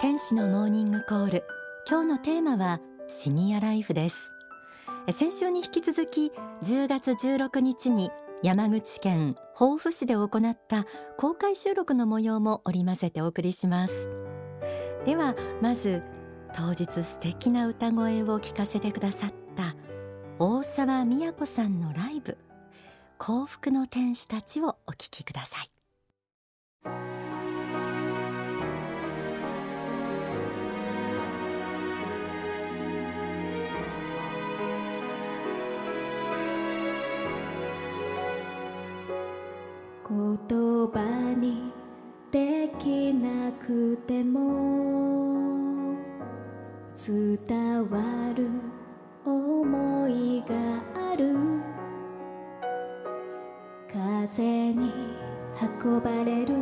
天使のモーニングコール。今日のテーマはシニアライフです。先週に引き続き10月16日に山口県防府市で行った公開収録の模様も織り交ぜてお送りします。ではまず当日素敵な歌声を聞かせてくださった大沢美子さんのライブ。幸福の天使たちをお聞きください。言葉にできなくても伝わる思いがある。風に運ばれる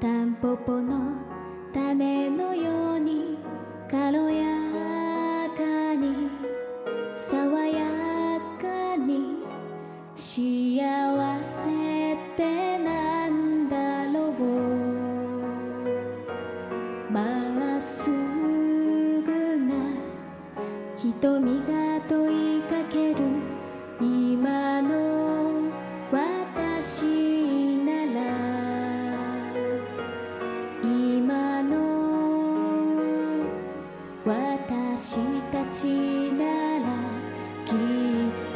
タンポポの種のように軽やか私たちならきっと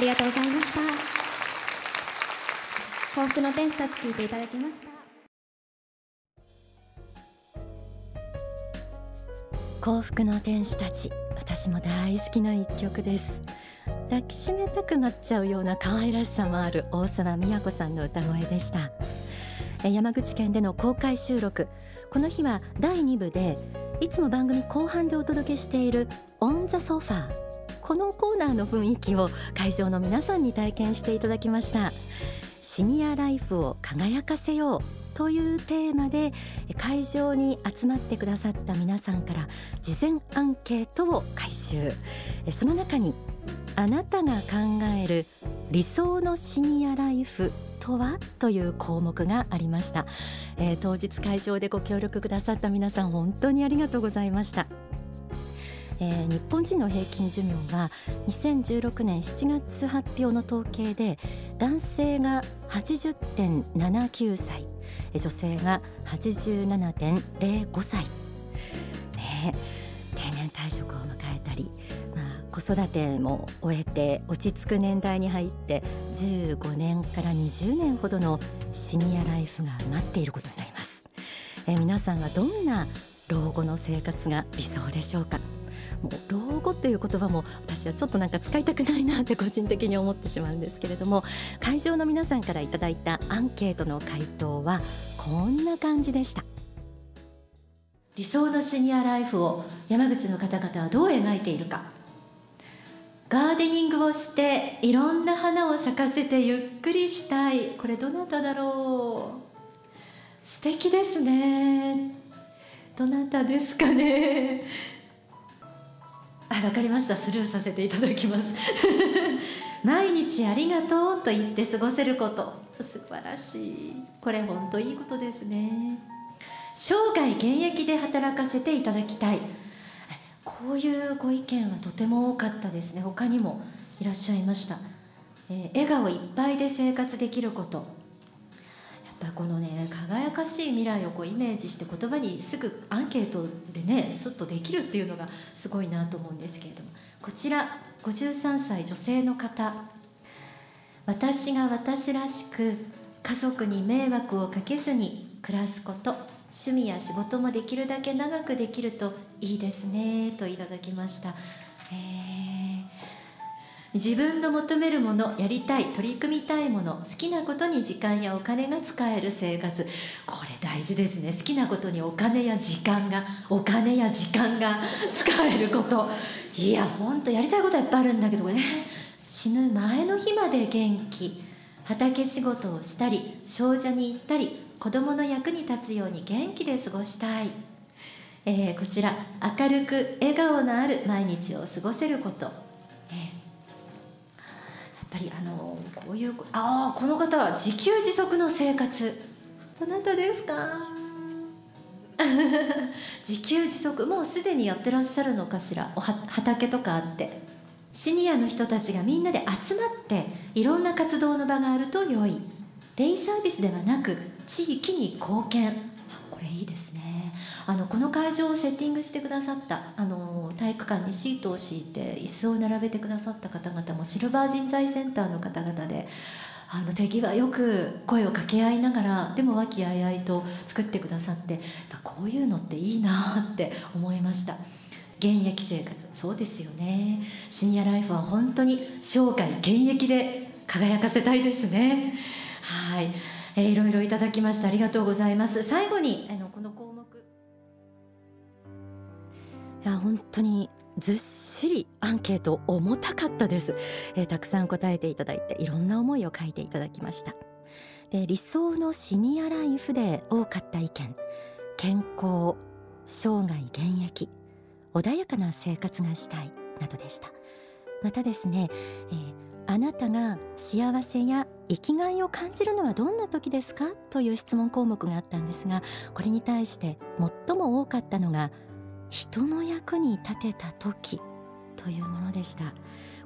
ありがとうございました。幸福の天使たち聞いていただきました。幸福の天使たち私も大好きな一曲です。抱きしめたくなっちゃうような可愛らしさもある大沢美也子さんの歌声でした。え山口県での公開収録。この日は第2部でいつも番組後半でお届けしているオンザソファー。このコーナーの雰囲気を会場の皆さんに体験していただきました。シニアライフを輝かせようというテーマで会場に集まってくださった皆さんから事前アンケートを回収。その中にあなたが考える理想のシニアライフとは？という項目がありました、えー当日会場でご協力くださった皆さん本当にありがとうございました。えー、日本人の平均寿命は2016年7月発表の統計で男性が80.79歳女性が87.05歳、ね、定年退職を迎えたり、まあ、子育ても終えて落ち着く年代に入って15年から20年ほどのシニアライフが待っていることになります。えー、皆さんはどんな老後の生活が理想でしょうか？もう老後っていう言葉も私はちょっとなんか使いたくないなって個人的に思ってしまうんですけれども会場の皆さんからいただいたアンケートの回答はこんな感じでした。理想のシニアライフを山口の方々はどう描いているか。ガーデニングをしていろんな花を咲かせてゆっくりしたい。これどなただろう。素敵ですね。どなたですかね。あわかりました。スルーさせていただきます。毎日ありがとうと言って過ごせること。素晴らしい。これ本当いいことですね。生涯現役で働かせていただきたい。こういうご意見はとても多かったですね。他にもいらっしゃいました、えー、笑顔いっぱいで生活できること。このね輝かしい未来をこうイメージして言葉にすぐアンケートでねすっとできるっていうのがすごいなと思うんですけれども。こちら53歳女性の方。私が私らしく家族に迷惑をかけずに暮らすこと。趣味や仕事もできるだけ長くできるといいですねといただきました。えー自分の求めるものやりたい取り組みたいもの好きなことに時間やお金が使える生活。これ大事ですね。好きなことにお金や時間がお金や時間が使えること。いやほんとやりたいことはいっぱいあるんだけどね。死ぬ前の日まで元気。畑仕事をしたり少女に行ったり子供の役に立つように元気で過ごしたい、えー、こちら明るく笑顔のある毎日を過ごせること。ぱりあのこういうああこの方は自給自足の生活。どなたですか？自給自足もうすでにやってらっしゃるのかしら？おは畑とかあって。シニアの人たちがみんなで集まっていろんな活動の場があると良い。デイサービスではなく地域に貢献あのこの会場をセッティングしてくださったあの体育館にシートを敷いて椅子を並べてくださった方々もシルバー人材センターの方々であの手際よく声を掛け合いながらでも和気あいあいと作ってくださってこういうのっていいなって思いました。現役生活そうですよね。シニアライフは本当に生涯現役で輝かせたいですね。はい、えー、いろいろいただきました。ありがとうございます。最後にあのこの項目いや本当にずっしりアンケート重たかったです、えー、たくさん答えていただいていろんな思いを書いていただきました。で理想のシニアライフで多かった意見。健康生涯現役。穏やかな生活がしたいなどでした。またですね、えー、あなたが幸せや生きがいを感じるのはどんな時ですか？という質問項目があったんですがこれに対して最も多かったのが人の役に立てた時というものでした。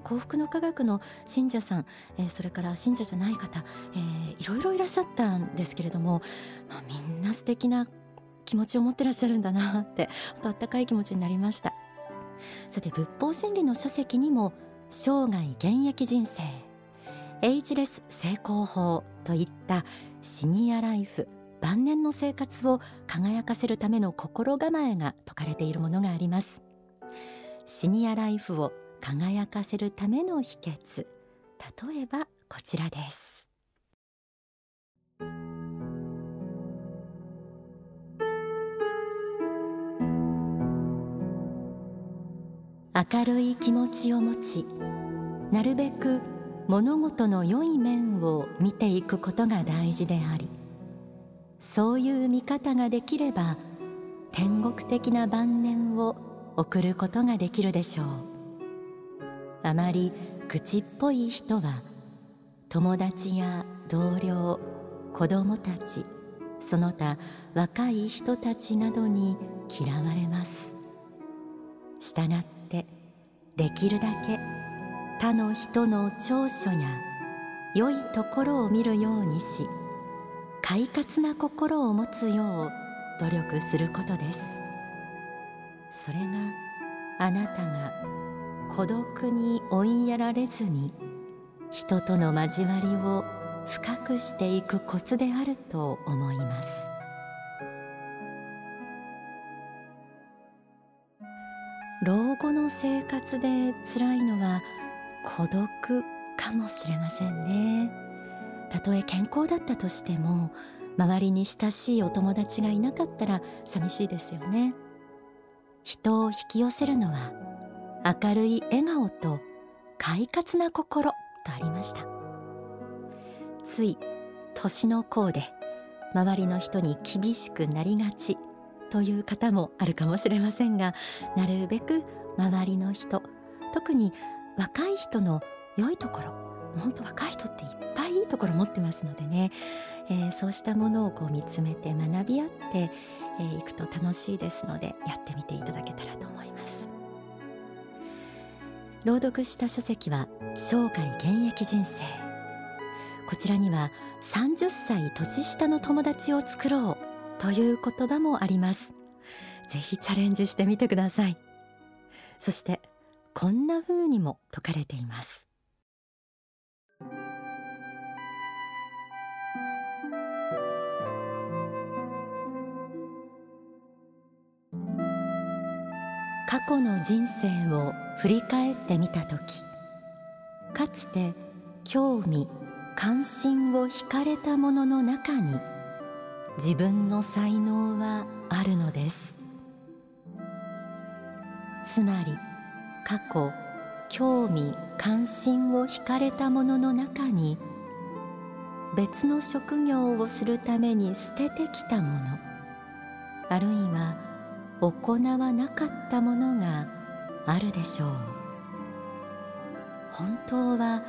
幸福の科学の信者さん、えー、それから信者じゃない方、えー、いろいろいらっしゃったんですけれども、まあ、みんな素敵な気持ちを持ってらっしゃるんだなってあったかい気持ちになりました。さて仏法真理の書籍にも生涯現役人生エイジレス成功法といったシニアライフ晩年の生活を輝かせるための心構えが説かれているものがあります。シニアライフを輝かせるための秘訣。例えばこちらです。明るい気持ちを持ちなるべく物事の良い面を見ていくことが大事でありそういう見方ができれば天国的な晩年を送ることができるでしょう。あまり口っぽい人は友達や同僚子供たちその他若い人たちなどに嫌われます。したがってってできるだけ他の人の長所や良いところを見るようにし快活な心を持つよう努力することです。それがあなたが孤独に追いやられずに人との交わりを深くしていくコツであると思います。老後の生活で辛いのは孤独かもしれませんね。たとえ健康だったとしても周りに親しいお友達がいなかったら寂しいですよね。人を引き寄せるのは明るい笑顔と快活な心とありました。つい年の功で周りの人に厳しくなりがちという方もあるかもしれませんがなるべく周りの人特に若い人の良いところ本当若い人っていっぱいいいところ持ってますのでね、えー、そうしたものをこう見つめて学び合ってい、えー、くと楽しいですのでやってみていただけたらと思います。朗読した書籍は生涯現役人生。こちらには30歳年下の友達を作ろうという言葉もあります。ぜひチャレンジしてみてください。そしてこんな風にも説かれています。過去の人生を振り返ってみた時かつて興味関心を惹かれたものの中に自分の才能はあるのです。つまり過去興味関心を惹かれたものの中に別の職業をするために捨ててきたものあるいは行わなかったものがあるでしょう。本当は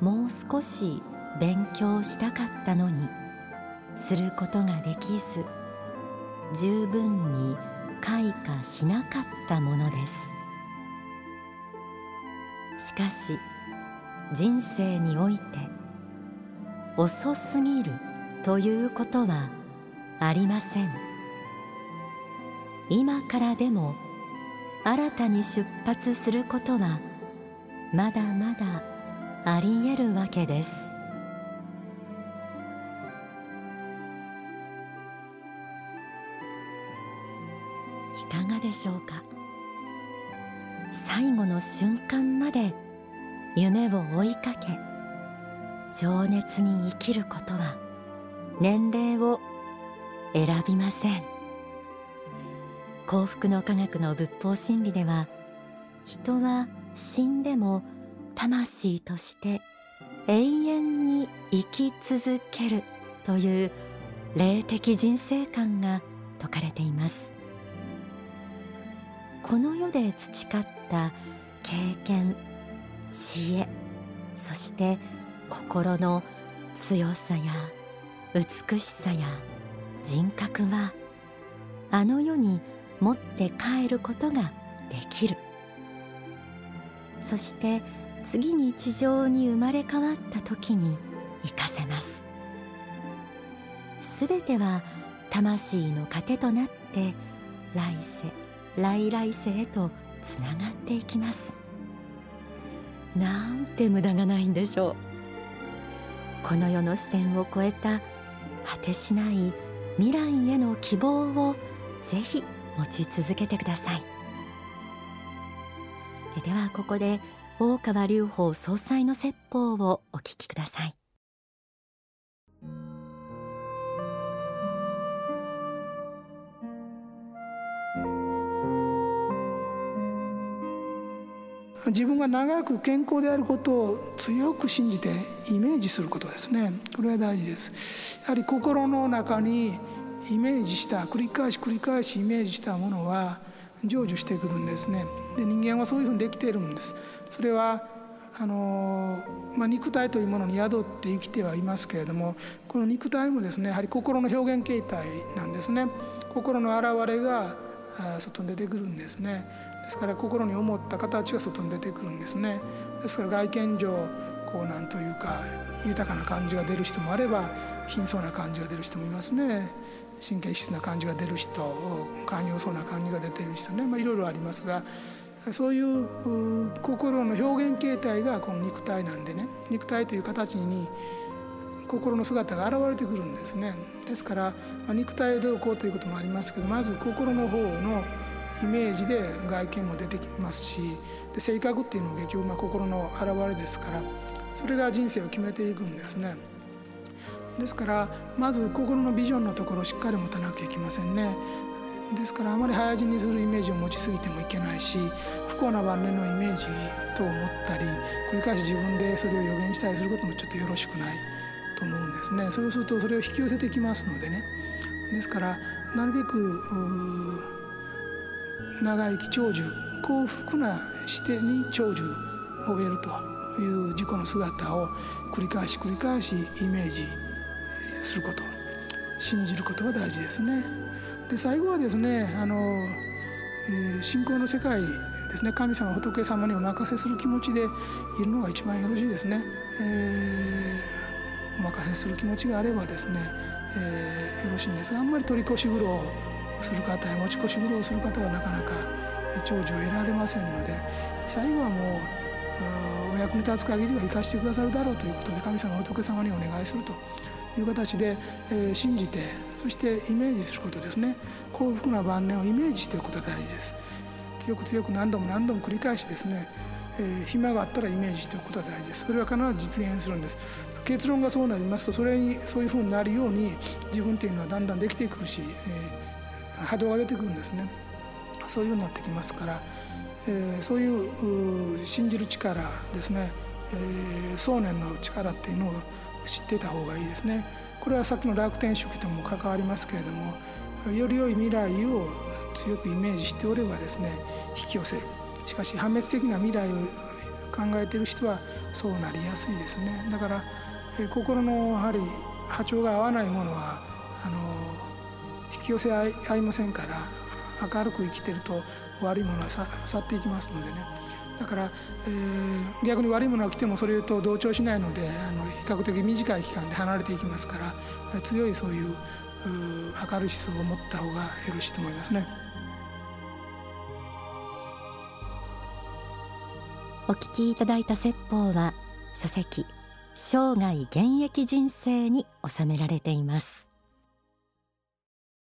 もう少し勉強したかったのにすることができず十分に開花しなかったものです。しかし人生において遅すぎるということはありません。今からでも新たに出発することはまだまだありえるわけです。いかがでしょうか？最後の瞬間まで夢を追いかけ情熱に生きることは年齢を選びません。幸福の科学の仏法真理では人は死んでも魂として永遠に生き続けるという霊的人生観が説かれています。この世で培った経験知恵そして心の強さや美しさや人格はあの世に持って帰ることができる。そして次に地上に生まれ変わった時に生かせます。すべては魂の糧となって来世来来世へとつながっていきます。なんて無駄がないんでしょう。この世の視点を超えた果てしない未来への希望をぜひ持ち続けてください。ではここで大川隆法総裁の説法をお聞きください。自分が長く健康であることを強く信じてイメージすることですね。これは大事です。やはり心の中にイメージした繰り返し繰り返しイメージしたものは成就してくるんですね。で人間はそういうふうにできているんです。それはあの、まあ、肉体というものに宿って生きてはいますけれどもこの肉体もですねやはり心の表現形態なんですね。心の現れが外に出てくるんですね。ですから心に思った形が外に出てくるんですね。ですから外見上こうなんというか豊かな感じが出る人もあれば貧相な感じが出る人もいますね。神経質な感じが出る人寛容そうな感じが出ている人ね、ま、いろいろありますがそういう心の表現形態がこの肉体なんでね。肉体という形に心の姿が現れてくるんですね。ですから、肉体をどうこうということもありますけどまず心の方のイメージで外見も出てきますしで性格っていうのも結局ま心の表れですからそれが人生を決めていくんですね。ですからまず心のビジョンのところをしっかり持たなきゃいけませんね。ですからあまり早死にするイメージを持ちすぎてもいけないし不幸な晩年のイメージと思ったり繰り返し自分でそれを予言したりすることもちょっとよろしくないと思うんですね。そうするとそれを引き寄せてきますのでね。ですからなるべく長生き長寿幸福な視点に長寿を得るという自己の姿を繰り返し繰り返しイメージすること信じることが大事ですね。で最後はですねあの、え、信仰の世界ですね神様仏様にお任せする気持ちでいるのが一番よろしいですね。えー、お任せする気持ちがあればですね、えー、よろしいんですがあんまり取り越し苦労する方や持ち越し苦労する方はなかなか長寿を得られませんので最後はもうお役に立つ限りは生かしてくださるだろうということで神様仏様にお願いするという形で、え、信じてそしてイメージすることですね。幸福な晩年をイメージしていくことが大事です。強く強く何度も何度も繰り返しですね、え、暇があったらイメージしておくことが大事です。それは必ず実現するんです。結論がそうなりますとそれにそういうふうになるように自分っていうのはだんだんできてくるし、え、波動が出てくるんですね。そういうようになってきますから、え、そういう信じる力ですね、えー、想念の力っていうのを知ってた方がいいですね。これはさっきの楽天主義とも関わりますけれどもより良い未来を強くイメージしておればですね引き寄せる。しかし破滅的な未来を考えてる人はそうなりやすいですね。だから心のやはり波長が合わないものはあの引き寄せ合いませんから明るく生きてると悪いものは去っていきますのでねだから、えー、逆に悪いものが来てもそれと同調しないのであの比較的短い期間で離れていきますから強いそういう明るい思想を持った方がよろしいと思いますね。お聞きいただいた説法は書籍生涯現役人生に収められています